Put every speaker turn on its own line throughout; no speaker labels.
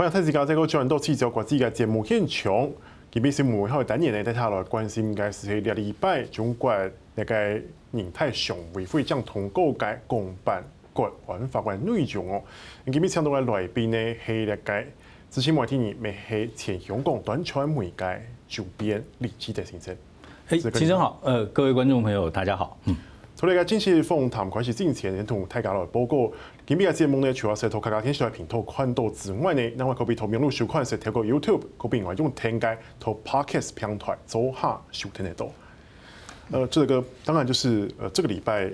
欢迎大家在个转到聚焦国际嘅节目现场。今日新闻后等年呢，带下来关心嘅是喺礼拜中国那个人大常委会将通过嘅公办国安法嘅内容哦。今日请到嘅来宾呢系那个资深媒体人，咪系前香港短传媒嘅主编李基德先生。
哎，先生好，呃，各位观众朋友，大家好。嗯。
从那个正式访谈开始之前，连同大家来报告。今日嘅节目呢，除了是透过各家电视台频道看到之外呢，另外可以透过网络收看，是透过 YouTube，可以另外用听解透 Podcast 平台做下收听得到。呃，这个当然就是呃，这个礼拜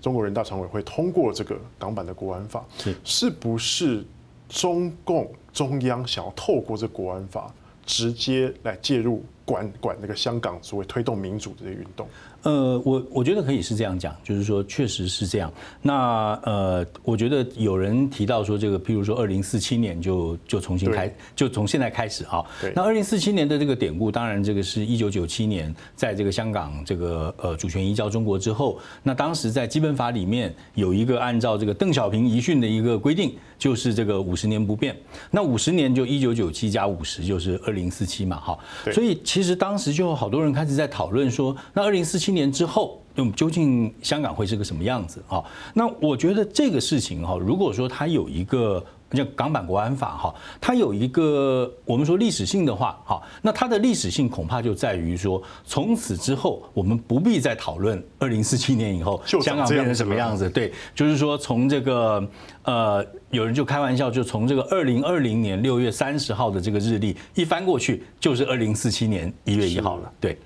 中国人大常委会通过这个港版的国安法，是是不是中共中央想要透过这个国安法直接来介入管管那个香港所谓推动民主这些运动？
呃，我我觉得可以是这样讲，就是说确实是这样。那呃，我觉得有人提到说这个，譬如说二零四七年就就重新开，就从现在开始啊。那二零四七年的这个典故，当然这个是一九九七年在这个香港这个呃主权移交中国之后，那当时在基本法里面有一个按照这个邓小平遗训的一个规定，就是这个五十年不变。那五十年就一九九七加五十就是二零四七嘛，哈。所以其实当时就有好多人开始在讨论说，那二零四七年之后，究竟香港会是个什么样子啊？那我觉得这个事情哈，如果说它有一个叫港版国安法哈，它有一个我们说历史性的话哈，那它的历史性恐怕就在于说，从此之后我们不必再讨论二零四七年以后香港变成什么样子。对，就是说从这个呃，有人就开玩笑，就从这个二零二零年六月三十号的这个日历一翻过去，就是二零四七年一月一号了。对，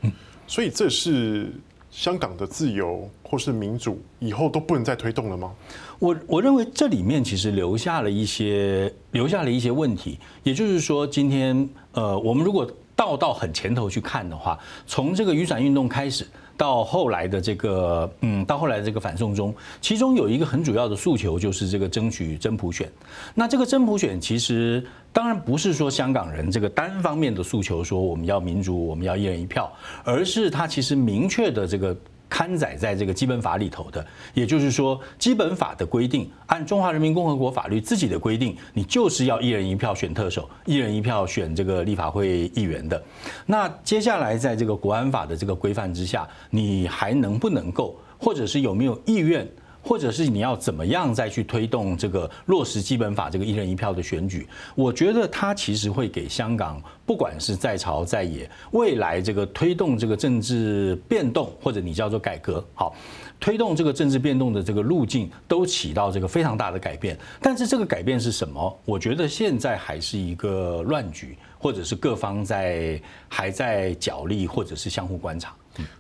所以这是。香港的自由或是民主以后都不能再推动了吗？
我我认为这里面其实留下了一些留下了一些问题，也就是说，今天呃，我们如果倒到很前头去看的话，从这个雨伞运动开始。到后来的这个，嗯，到后来的这个反送中，其中有一个很主要的诉求就是这个争取真普选。那这个真普选其实当然不是说香港人这个单方面的诉求，说我们要民主，我们要一人一票，而是他其实明确的这个。刊载在这个基本法里头的，也就是说，基本法的规定，按中华人民共和国法律自己的规定，你就是要一人一票选特首，一人一票选这个立法会议员的。那接下来，在这个国安法的这个规范之下，你还能不能够，或者是有没有意愿？或者是你要怎么样再去推动这个落实基本法这个一人一票的选举？我觉得它其实会给香港，不管是在朝在野，未来这个推动这个政治变动，或者你叫做改革，好，推动这个政治变动的这个路径，都起到这个非常大的改变。但是这个改变是什么？我觉得现在还是一个乱局，或者是各方在还在角力，或者是相互观察。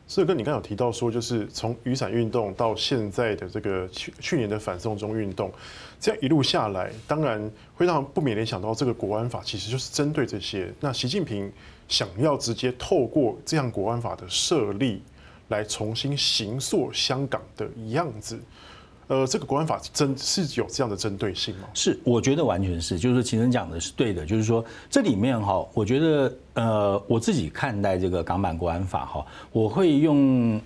所以跟你刚有提到说，就是从雨伞运动到现在的这个去去年的反送中运动，这样一路下来，当然会让不免联想到这个国安法其实就是针对这些。那习近平想要直接透过这样国安法的设立，来重新形塑香港的样子。呃，这个国安法真是有这样的针对性吗？
是，我觉得完全是，就是说其实讲的是对的，就是说这里面哈，我觉得呃，我自己看待这个港版国安法哈，我会用，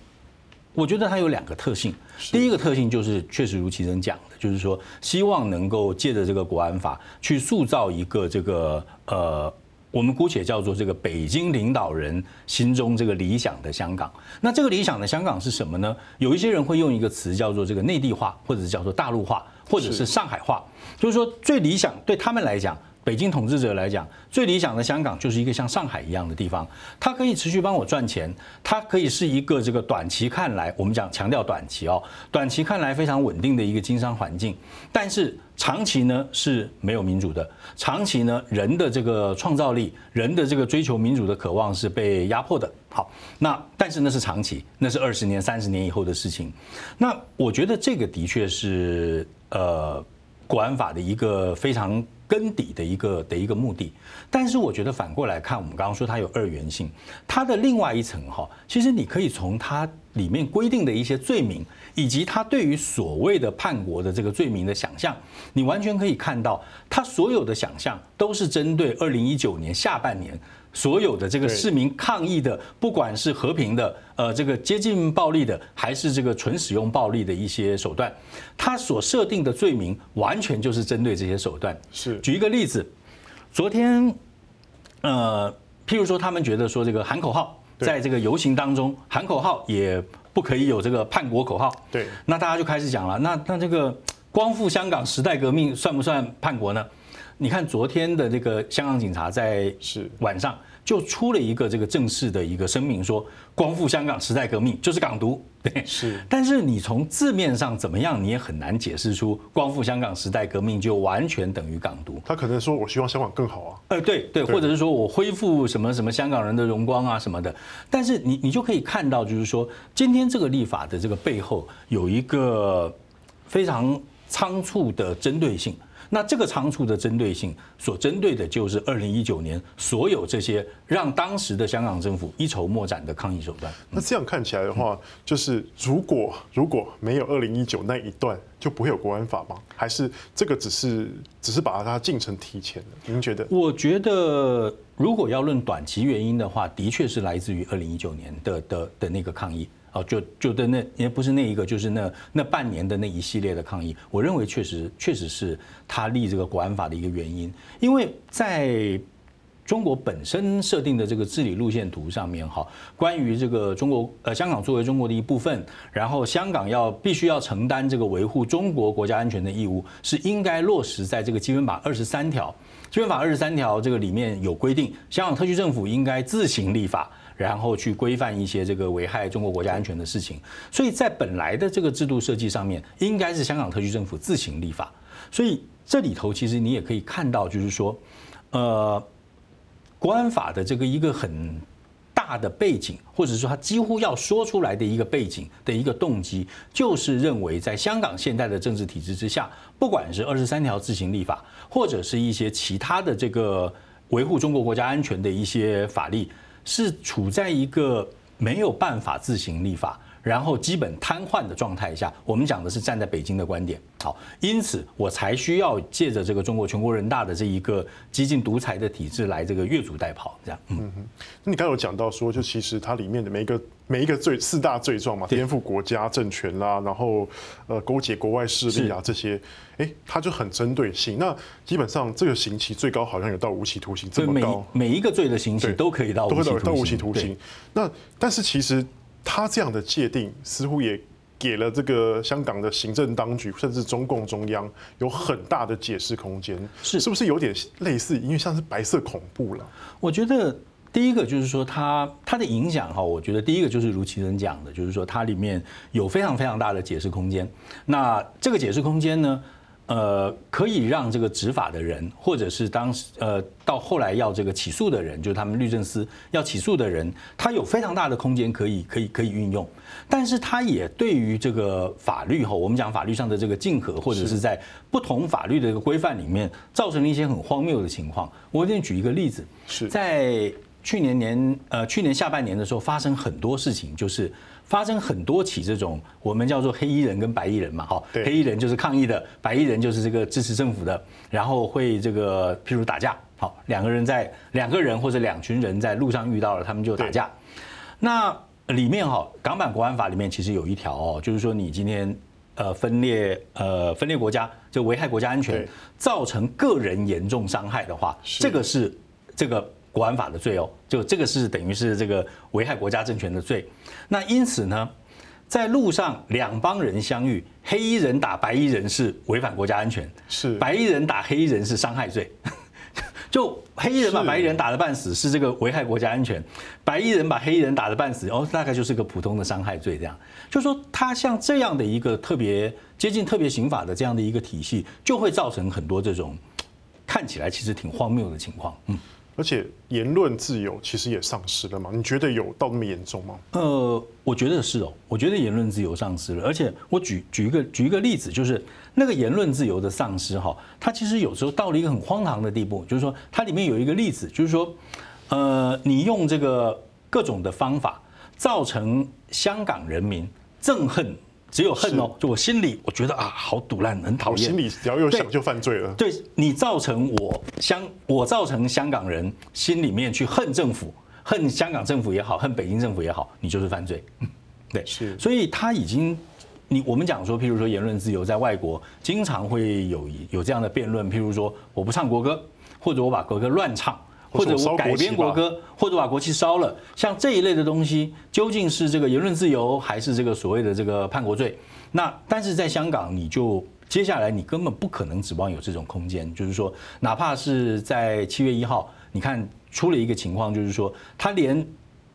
我觉得它有两个特性，第一个特性就是确实如其人讲的，就是说希望能够借着这个国安法去塑造一个这个呃。我们姑且叫做这个北京领导人心中这个理想的香港。那这个理想的香港是什么呢？有一些人会用一个词叫做这个内地化，或者是叫做大陆化，或者是上海化。就是说，最理想对他们来讲。北京统治者来讲，最理想的香港就是一个像上海一样的地方，它可以持续帮我赚钱，它可以是一个这个短期看来，我们讲强调短期哦，短期看来非常稳定的一个经商环境，但是长期呢是没有民主的，长期呢人的这个创造力，人的这个追求民主的渴望是被压迫的。好，那但是那是长期，那是二十年、三十年以后的事情。那我觉得这个的确是呃国安法的一个非常。根底的一个的一个目的，但是我觉得反过来看，我们刚刚说它有二元性，它的另外一层哈，其实你可以从它里面规定的一些罪名，以及它对于所谓的叛国的这个罪名的想象，你完全可以看到，它所有的想象都是针对二零一九年下半年。所有的这个市民抗议的，不管是和平的，呃，这个接近暴力的，还是这个纯使用暴力的一些手段，他所设定的罪名完全就是针对这些手段。是，举一个例子，昨天，呃，譬如说他们觉得说这个喊口号，在这个游行当中喊口号也不可以有这个叛国口号。
对，
那大家就开始讲了，那那这个光复香港时代革命算不算叛国呢？你看昨天的这个香港警察在是晚上。就出了一个这个正式的一个声明，说光复香港时代革命就是港独，对，
是。
但是你从字面上怎么样，你也很难解释出光复香港时代革命就完全等于港独。
他可能说我希望香港更好啊，
呃，对对，或者是说我恢复什么什么香港人的荣光啊什么的。但是你你就可以看到，就是说今天这个立法的这个背后有一个非常仓促的针对性。那这个仓促的针对性，所针对的就是二零一九年所有这些让当时的香港政府一筹莫展的抗议手段。
那这样看起来的话，就是如果如果没有二零一九那一段，就不会有国安法吗？还是这个只是只是把它进程提前了？您觉得？
我觉得，如果要论短期原因的话，的确是来自于二零一九年的的的那个抗议。哦，就就的那也不是那一个，就是那那半年的那一系列的抗议，我认为确实确实是他立这个国安法的一个原因，因为在中国本身设定的这个治理路线图上面，哈，关于这个中国呃香港作为中国的一部分，然后香港要必须要承担这个维护中国国家安全的义务，是应该落实在这个基本法二十三条，基本法二十三条这个里面有规定，香港特区政府应该自行立法。然后去规范一些这个危害中国国家安全的事情，所以在本来的这个制度设计上面，应该是香港特区政府自行立法。所以这里头其实你也可以看到，就是说，呃，国安法的这个一个很大的背景，或者说他几乎要说出来的一个背景的一个动机，就是认为在香港现代的政治体制之下，不管是二十三条自行立法，或者是一些其他的这个维护中国国家安全的一些法律。是处在一个没有办法自行立法，然后基本瘫痪的状态下。我们讲的是站在北京的观点，好，因此我才需要借着这个中国全国人大的这一个激进独裁的体制来这个越俎代庖，这样。嗯哼，
那你刚刚有讲到说，就其实它里面的每一个每一个罪四大罪状嘛，颠覆国家政权啦，然后呃勾结国外势力啊这些，哎，它就很针对性。那基本上这个刑期最高好像有到无期徒刑这么高，
每每一个罪的刑期都可以到
都会到无期徒刑。那但是其实。他这样的界定似乎也给了这个香港的行政当局，甚至中共中央有很大的解释空间，是是不是有点类似？因为像是白色恐怖了。
我觉得第一个就是说，它它的影响哈，我觉得第一个就是如其人讲的，就是说它里面有非常非常大的解释空间。那这个解释空间呢？呃，可以让这个执法的人，或者是当时呃到后来要这个起诉的人，就是他们律政司要起诉的人，他有非常大的空间可以可以可以运用，但是他也对于这个法律哈，我们讲法律上的这个竞合，或者是在不同法律的一个规范里面，造成了一些很荒谬的情况。我给你举一个例子，是。在去年年呃去年下半年的时候，发生很多事情，就是。发生很多起这种我们叫做黑衣人跟白衣人嘛，哈，黑衣人就是抗议的，白衣人就是这个支持政府的，然后会这个譬如打架，好，两个人在两个人或者两群人在路上遇到了，他们就打架。那里面哈，港版国安法里面其实有一条哦，就是说你今天呃分裂呃分裂国家，就危害国家安全，造成个人严重伤害的话，这个是这个。国安法的罪哦，就这个是等于是这个危害国家政权的罪。那因此呢，在路上两帮人相遇，黑衣人打白衣人是违反国家安全，是白衣人打黑衣人是伤害罪。就黑衣人把白衣人打得半死是这个危害国家安全，白衣人把黑衣人打得半死哦，大概就是个普通的伤害罪这样。就说他像这样的一个特别接近特别刑法的这样的一个体系，就会造成很多这种看起来其实挺荒谬的情况，嗯。
而且言论自由其实也丧失了吗？你觉得有到那么严重吗？
呃，我觉得是哦，我觉得言论自由丧失了。而且我举举一个举一个例子，就是那个言论自由的丧失哈，它其实有时候到了一个很荒唐的地步，就是说它里面有一个例子，就是说，呃，你用这个各种的方法造成香港人民憎恨。只有恨哦，就我心里我觉得啊，好堵烂，很讨厌。
心里只要有想就犯罪了。
对你造成我香，我造成香港人心里面去恨政府，恨香港政府也好，恨北京政府也好，你就是犯罪。对，是。所以他已经，你我们讲说，譬如说言论自由，在外国经常会有有这样的辩论，譬如说我不唱国歌。或者我把国歌乱唱，或者我改编国歌，或者把国旗烧了，像这一类的东西，究竟是这个言论自由，还是这个所谓的这个叛国罪？那但是在香港，你就接下来你根本不可能指望有这种空间，就是说，哪怕是在七月一号，你看出了一个情况，就是说他连。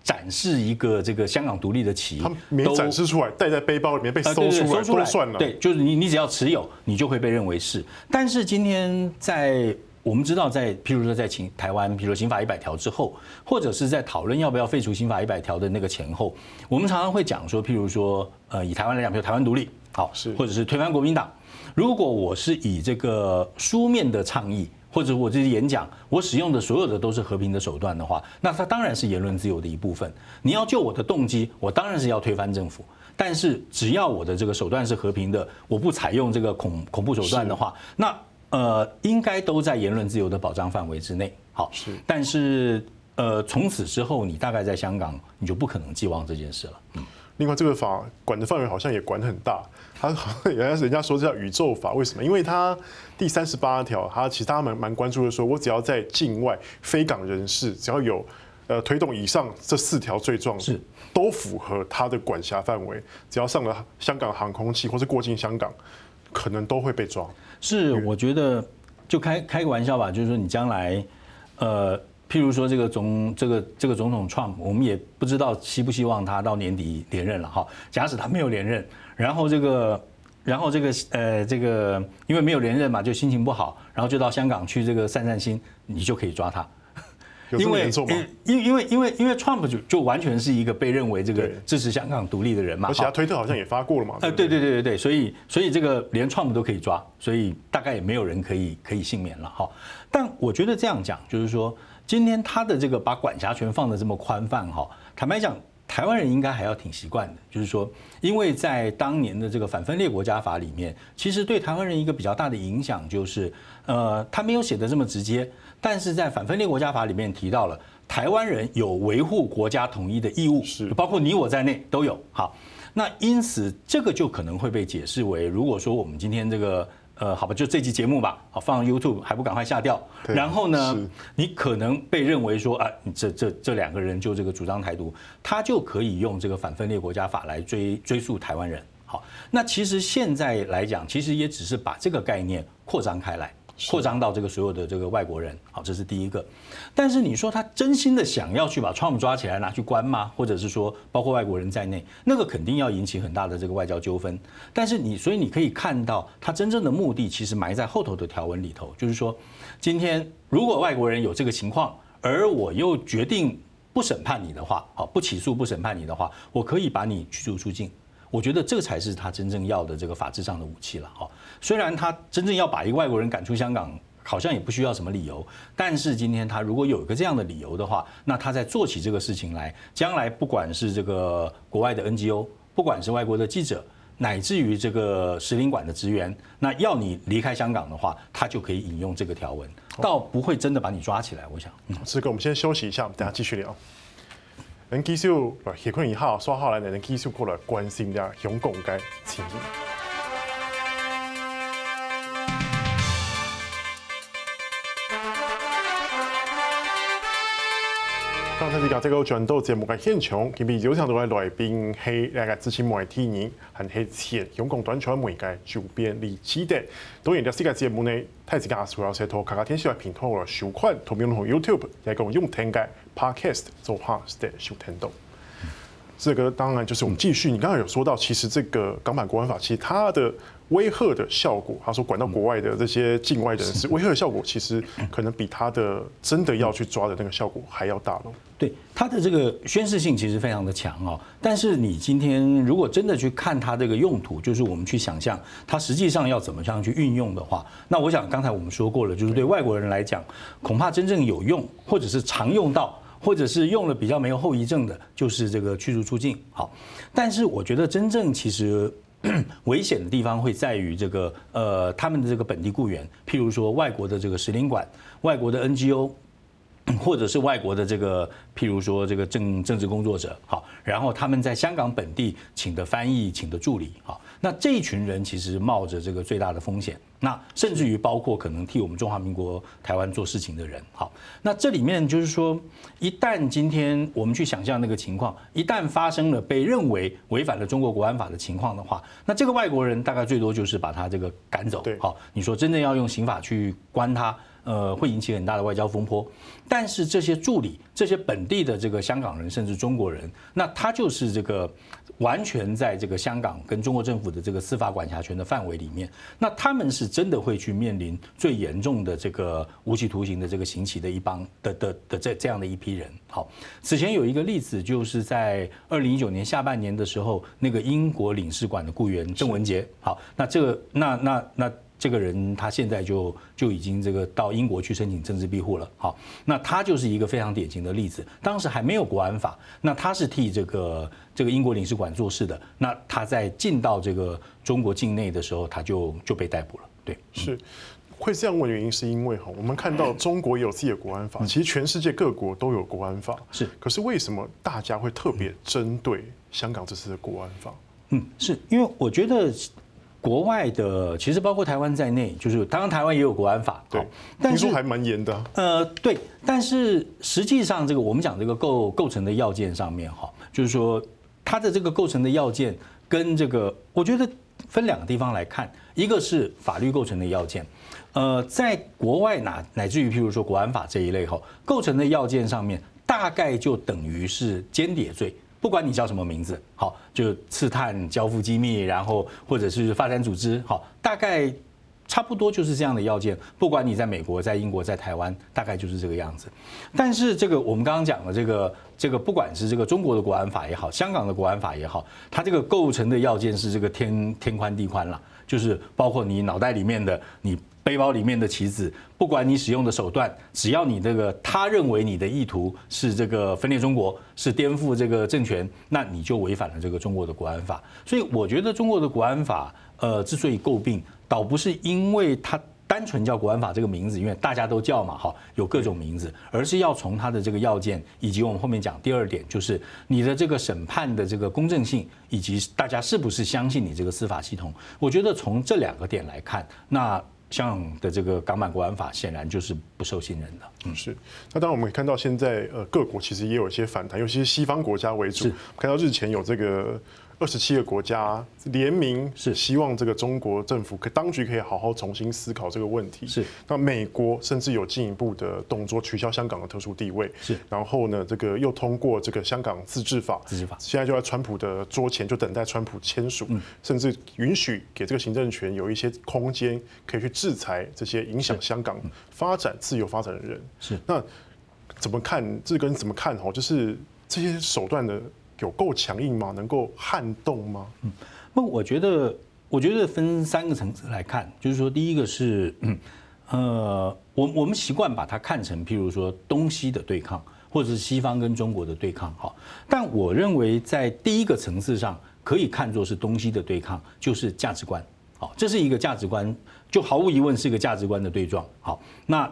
展示一个这个香港独立的旗，
他没展示出来，带在背包里面被搜出来都算了。
对，就是你，你只要持有，你就会被认为是。但是今天在我们知道，在譬如说在请台湾，譬如说刑法一百条之后，或者是在讨论要不要废除刑法一百条的那个前后，我们常常会讲说，譬如说，呃，以台湾来讲，比如台湾独立，好，是，或者是推翻国民党。如果我是以这个书面的倡议。或者我这些演讲，我使用的所有的都是和平的手段的话，那它当然是言论自由的一部分。你要救我的动机，我当然是要推翻政府。但是只要我的这个手段是和平的，我不采用这个恐恐怖手段的话，那呃应该都在言论自由的保障范围之内。好，是。但是呃从此之后，你大概在香港你就不可能寄望这件事了。嗯。
另外，这个法管的范围好像也管很大。他好像原来是人家说这叫宇宙法，为什么？因为他第三十八条，他其实他蛮蛮关注的，说我只要在境外非港人士，只要有呃推动以上这四条罪状，是都符合他的管辖范围。只要上了香港航空器或是过境香港，可能都会被抓。
是，我觉得就开开个玩笑吧，就是说你将来呃。譬如说，这个总这个这个总统 Trump，我们也不知道希不希望他到年底连任了哈。假使他没有连任，然后这个，然后这个呃这个，因为没有连任嘛，就心情不好，然后就到香港去这个散散心，你就可以抓他。
因为
因因为因为因为 Trump 就就完全是一个被认为这个支持香港独立的人嘛。
而且他推特好像也发过了嘛。
呃，对对对对对，所以所以这个连 Trump 都可以抓，所以大概也没有人可以可以幸免了哈。但我觉得这样讲就是说。今天他的这个把管辖权放的这么宽泛哈，坦白讲，台湾人应该还要挺习惯的。就是说，因为在当年的这个反分裂国家法里面，其实对台湾人一个比较大的影响就是，呃，他没有写的这么直接，但是在反分裂国家法里面提到了台湾人有维护国家统一的义务，是包括你我在内都有。好，那因此这个就可能会被解释为，如果说我们今天这个。呃，好吧，就这期节目吧，好放 YouTube 还不赶快下掉？然后呢，你可能被认为说啊，你这这这两个人就这个主张台独，他就可以用这个反分裂国家法来追追溯台湾人。好，那其实现在来讲，其实也只是把这个概念扩张开来。扩张到这个所有的这个外国人，好，这是第一个。但是你说他真心的想要去把 Trump 抓起来拿去关吗？或者是说包括外国人在内，那个肯定要引起很大的这个外交纠纷。但是你所以你可以看到，他真正的目的其实埋在后头的条文里头，就是说，今天如果外国人有这个情况，而我又决定不审判你的话，好，不起诉不审判你的话，我可以把你驱逐出境。我觉得这才是他真正要的这个法治上的武器了哈。虽然他真正要把一个外国人赶出香港，好像也不需要什么理由，但是今天他如果有一个这样的理由的话，那他在做起这个事情来，将来不管是这个国外的 NGO，不管是外国的记者，乃至于这个使领馆的职员，那要你离开香港的话，他就可以引用这个条文，倒不会真的把你抓起来。我想，
嗯这个我们先休息一下，我们等下继续聊。能继续来协困一下，刷下来能继续过来关心一下香港街情刚才你讲这个转到节目嘅现场，今日有请到嘅来宾系那个资深媒体人，还系前香港短传媒嘅主编李志德。当然，呢个节目呢，太子家主要系同客家电视台平台嘅收看，同样同 YouTube 也共用听嘅 Podcast 做下嘅收听到。这个当然就是我们继续，你刚才有说到，其实这个港版国安法，其实它的威吓的效果，他说管到国外的这些境外的人士，威吓的效果其实可能比他的真的要去抓的那个效果还要大咯。
对，他的这个宣示性其实非常的强哦。但是你今天如果真的去看它这个用途，就是我们去想象它实际上要怎么样去运用的话，那我想刚才我们说过了，就是对外国人来讲，恐怕真正有用或者是常用到。或者是用了比较没有后遗症的，就是这个驱逐出境。好，但是我觉得真正其实 危险的地方会在于这个呃他们的这个本地雇员，譬如说外国的这个使领馆、外国的 NGO，或者是外国的这个，譬如说这个政政治工作者，好，然后他们在香港本地请的翻译、请的助理，好，那这一群人其实冒着这个最大的风险，那甚至于包括可能替我们中华民国台湾做事情的人，好，那这里面就是说，一旦今天我们去想象那个情况，一旦发生了被认为违反了中国国安法的情况的话，那这个外国人大概最多就是把他这个赶走，好，你说真正要用刑法去关他。呃，会引起很大的外交风波，但是这些助理、这些本地的这个香港人，甚至中国人，那他就是这个完全在这个香港跟中国政府的这个司法管辖权的范围里面，那他们是真的会去面临最严重的这个无期徒刑的这个刑期的一帮的的的这这样的一批人。好，此前有一个例子，就是在二零一九年下半年的时候，那个英国领事馆的雇员郑文杰。好，那这个那那那。那这个人他现在就就已经这个到英国去申请政治庇护了。好，那他就是一个非常典型的例子。当时还没有国安法，那他是替这个这个英国领事馆做事的。那他在进到这个中国境内的时候，他就就被逮捕了。对，
是会这样问原因是因为哈，我们看到中国也有自己的国安法，其实全世界各国都有国安法。
是，
可是为什么大家会特别针对香港这次的国安法？
嗯，是因为我觉得。国外的其实包括台湾在内，就是当然台湾也有国安法，
对，但是还蛮严的。
呃，对，但是实际上这个我们讲这个构构成的要件上面哈，就是说它的这个构成的要件跟这个，我觉得分两个地方来看，一个是法律构成的要件，呃，在国外哪乃至于譬如说国安法这一类哈，构成的要件上面大概就等于是间谍罪。不管你叫什么名字，好，就刺探、交付机密，然后或者是发展组织，好，大概差不多就是这样的要件。不管你在美国、在英国、在台湾，大概就是这个样子。但是这个我们刚刚讲的这个这个，不管是这个中国的国安法也好，香港的国安法也好，它这个构成的要件是这个天天宽地宽了，就是包括你脑袋里面的你。背包里面的棋子，不管你使用的手段，只要你这个他认为你的意图是这个分裂中国，是颠覆这个政权，那你就违反了这个中国的国安法。所以我觉得中国的国安法，呃，之所以诟病，倒不是因为它单纯叫国安法这个名字，因为大家都叫嘛，哈，有各种名字，而是要从它的这个要件，以及我们后面讲第二点，就是你的这个审判的这个公正性，以及大家是不是相信你这个司法系统。我觉得从这两个点来看，那。香港的这个港版国安法显然就是不受信任的。
嗯，是。那当然，我们可以看到现在呃各国其实也有一些反弹，尤其是西方国家为主。看到日前有这个。二十七个国家联名是希望这个中国政府可当局可以好好重新思考这个问题。
是。
那美国甚至有进一步的动作，取消香港的特殊地位。
是。
然后呢，这个又通过这个香港自治法。
自治法。
现在就在川普的桌前，就等待川普签署，甚至允许给这个行政权有一些空间，可以去制裁这些影响香港发展自由发展的人。
是。
那怎么看？这个你怎么看？哦，就是这些手段的。有够强硬吗？能够撼动吗？
嗯，那，我觉得，我觉得分三个层次来看，就是说，第一个是，嗯，呃，我我们习惯把它看成，譬如说东西的对抗，或者是西方跟中国的对抗，哈。但我认为，在第一个层次上，可以看作是东西的对抗，就是价值观，好，这是一个价值观，就毫无疑问是一个价值观的对撞，好，那。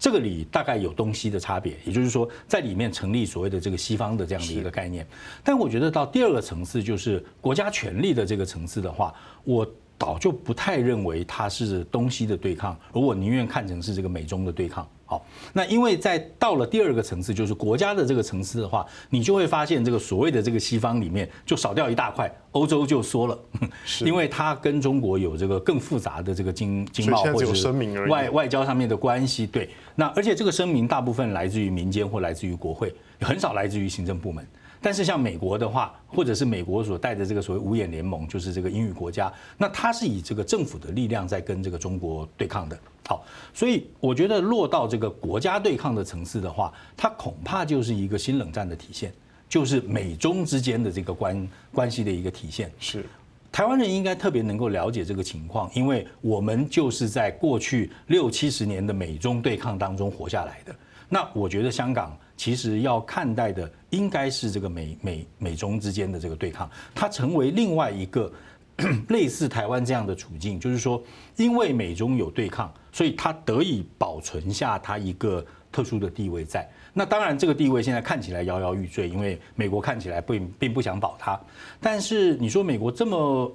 这个里大概有东西的差别，也就是说，在里面成立所谓的这个西方的这样的一个概念。但我觉得到第二个层次，就是国家权力的这个层次的话，我倒就不太认为它是东西的对抗，而我宁愿看成是这个美中的对抗。好，那因为在到了第二个层次，就是国家的这个层次的话，你就会发现这个所谓的这个西方里面就少掉一大块，欧洲就缩了，因为它跟中国有这个更复杂的这个经经贸或者是外外交上面的关系。对，那而且这个声明大部分来自于民间或来自于国会，很少来自于行政部门。但是像美国的话，或者是美国所带的这个所谓五眼联盟，就是这个英语国家，那它是以这个政府的力量在跟这个中国对抗的。好，所以我觉得落到这个国家对抗的层次的话，它恐怕就是一个新冷战的体现，就是美中之间的这个关关系的一个体现。
是，
台湾人应该特别能够了解这个情况，因为我们就是在过去六七十年的美中对抗当中活下来的。那我觉得香港其实要看待的应该是这个美美美中之间的这个对抗，它成为另外一个 类似台湾这样的处境，就是说，因为美中有对抗，所以它得以保存下它一个特殊的地位在。那当然，这个地位现在看起来摇摇欲坠，因为美国看起来并并不想保它。但是你说美国这么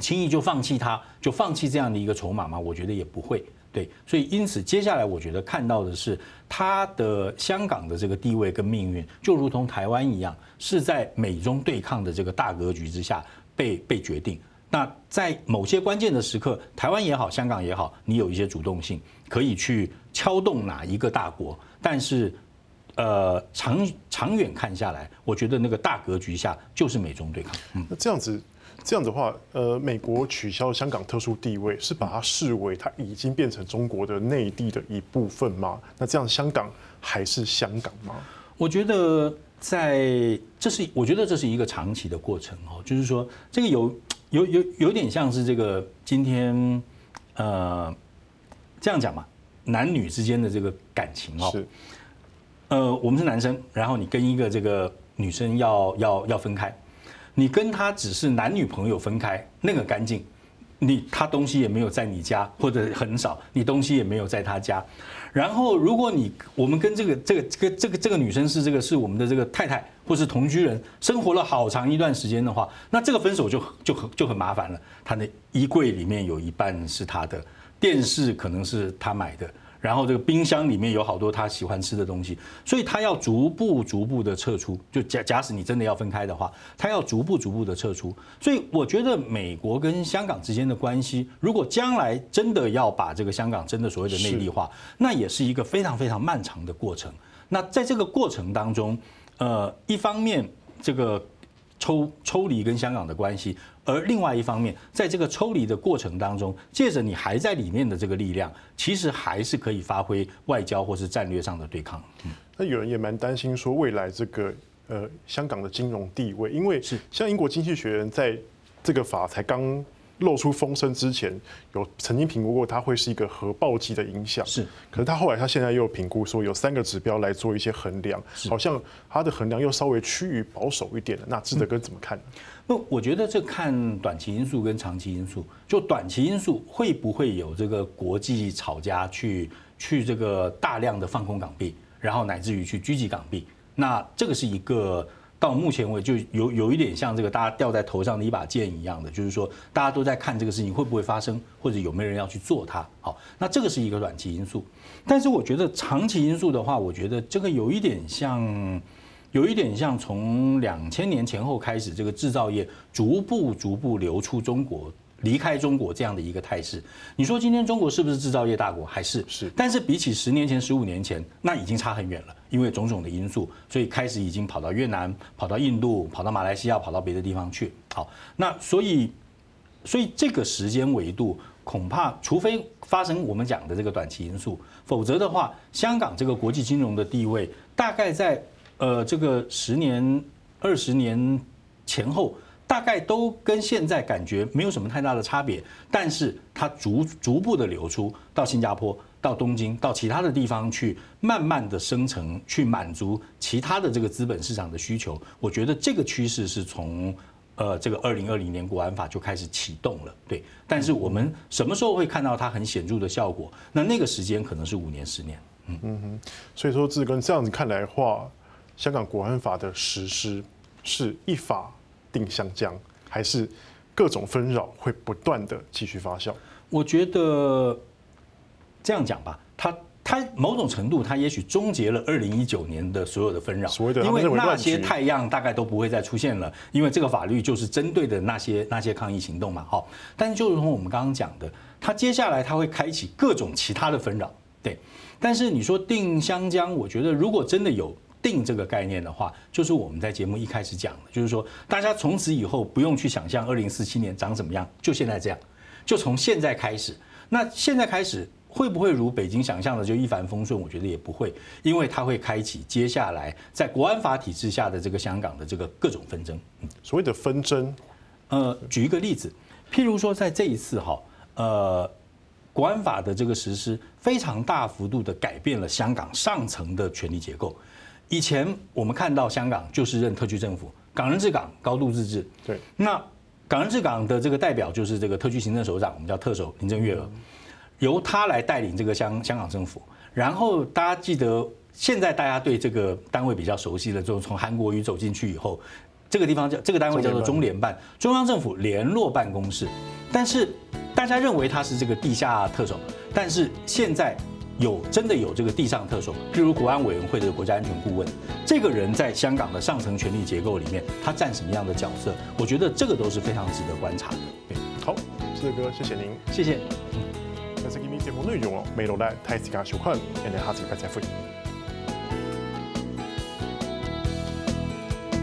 轻易就放弃它，就放弃这样的一个筹码吗？我觉得也不会。对，所以因此接下来我觉得看到的是它的香港的这个地位跟命运，就如同台湾一样，是在美中对抗的这个大格局之下被被决定。那在某些关键的时刻，台湾也好，香港也好，你有一些主动性，可以去敲动哪一个大国。但是，呃，长长远看下来，我觉得那个大格局下就是美中对抗。嗯，
那这样子，这样子的话，呃，美国取消香港特殊地位，是把它视为它已经变成中国的内地的一部分吗？那这样香港还是香港吗？
我觉得在这是，我觉得这是一个长期的过程哦，就是说，这个有有有有点像是这个今天，呃，这样讲嘛。男女之间的这个感情哦，是，呃，我们是男生，然后你跟一个这个女生要要要分开，你跟他只是男女朋友分开，那个干净，你他东西也没有在你家，或者很少，你东西也没有在他家，然后如果你我们跟这个这个这个这个这个女生是这个是我们的这个太太，或是同居人，生活了好长一段时间的话，那这个分手就就很就很麻烦了。他的衣柜里面有一半是他的。电视可能是他买的，然后这个冰箱里面有好多他喜欢吃的东西，所以他要逐步逐步的撤出。就假假使你真的要分开的话，他要逐步逐步的撤出。所以我觉得美国跟香港之间的关系，如果将来真的要把这个香港真的所谓的内地化，那也是一个非常非常漫长的过程。那在这个过程当中，呃，一方面这个。抽抽离跟香港的关系，而另外一方面，在这个抽离的过程当中，借着你还在里面的这个力量，其实还是可以发挥外交或是战略上的对抗。嗯，
那有人也蛮担心说，未来这个呃香港的金融地位，因为是像英国经济学人在这个法才刚。露出风声之前，有曾经评估过它会是一个核爆击的影响。是，可是他后来他现在又评估说有三个指标来做一些衡量，好像它的衡量又稍微趋于保守一点了。那志德哥怎么看？
那我觉得这看短期因素跟长期因素。就短期因素会不会有这个国际炒家去去这个大量的放空港币，然后乃至于去狙击港币？那这个是一个。到目前为止，就有有一点像这个大家吊在头上的一把剑一样的，就是说大家都在看这个事情会不会发生，或者有没有人要去做它。好，那这个是一个短期因素。但是我觉得长期因素的话，我觉得这个有一点像，有一点像从两千年前后开始，这个制造业逐步逐步流出中国。离开中国这样的一个态势，你说今天中国是不是制造业大国？还是是？但是比起十年前、十五年前，那已经差很远了，因为种种的因素，所以开始已经跑到越南、跑到印度、跑到马来西亚、跑到别的地方去。好，那所以，所以这个时间维度，恐怕除非发生我们讲的这个短期因素，否则的话，香港这个国际金融的地位，大概在呃这个十年、二十年前后。大概都跟现在感觉没有什么太大的差别，但是它逐逐步的流出到新加坡、到东京、到其他的地方去，慢慢的生成，去满足其他的这个资本市场的需求。我觉得这个趋势是从呃这个二零二零年国安法就开始启动了，对。但是我们什么时候会看到它很显著的效果？那那个时间可能是五年、十年。嗯嗯。
所以说，志根这样子看来的话，香港国安法的实施是一法。定向僵，还是各种纷扰会不断的继续发酵？
我觉得这样讲吧，它它某种程度，它也许终结了二零一九年的所有的纷扰，
所谓的
因为那些太阳大概都不会再出现了，因为这个法律就是针对的那些那些抗议行动嘛。好，但是就如同我们刚刚讲的，它接下来它会开启各种其他的纷扰，对。但是你说定香江，我觉得如果真的有。定这个概念的话，就是我们在节目一开始讲的，就是说大家从此以后不用去想象二零四七年长怎么样，就现在这样，就从现在开始。那现在开始会不会如北京想象的就一帆风顺？我觉得也不会，因为它会开启接下来在国安法体制下的这个香港的这个各种纷争。嗯，
所谓的纷争，
呃，举一个例子，譬如说在这一次哈，呃，国安法的这个实施非常大幅度的改变了香港上层的权力结构。以前我们看到香港就是任特区政府，港人治港，高度自治。对，那港人治港的这个代表就是这个特区行政首长，我们叫特首林郑月娥，由他来带领这个香香港政府。然后大家记得，现在大家对这个单位比较熟悉的，就是从韩国瑜走进去以后，这个地方叫这个单位叫做中联办，中央政府联络办公室。但是大家认为他是这个地下特首，但是现在有真的有这个地上特首，譬如国安委员会的国家安全顾问，这个人在香港的上层权力结构里面，他占什么样的角色？我觉得这个都是非常值得观察的。对，
好，志哥，谢谢您，
谢谢。
嗯，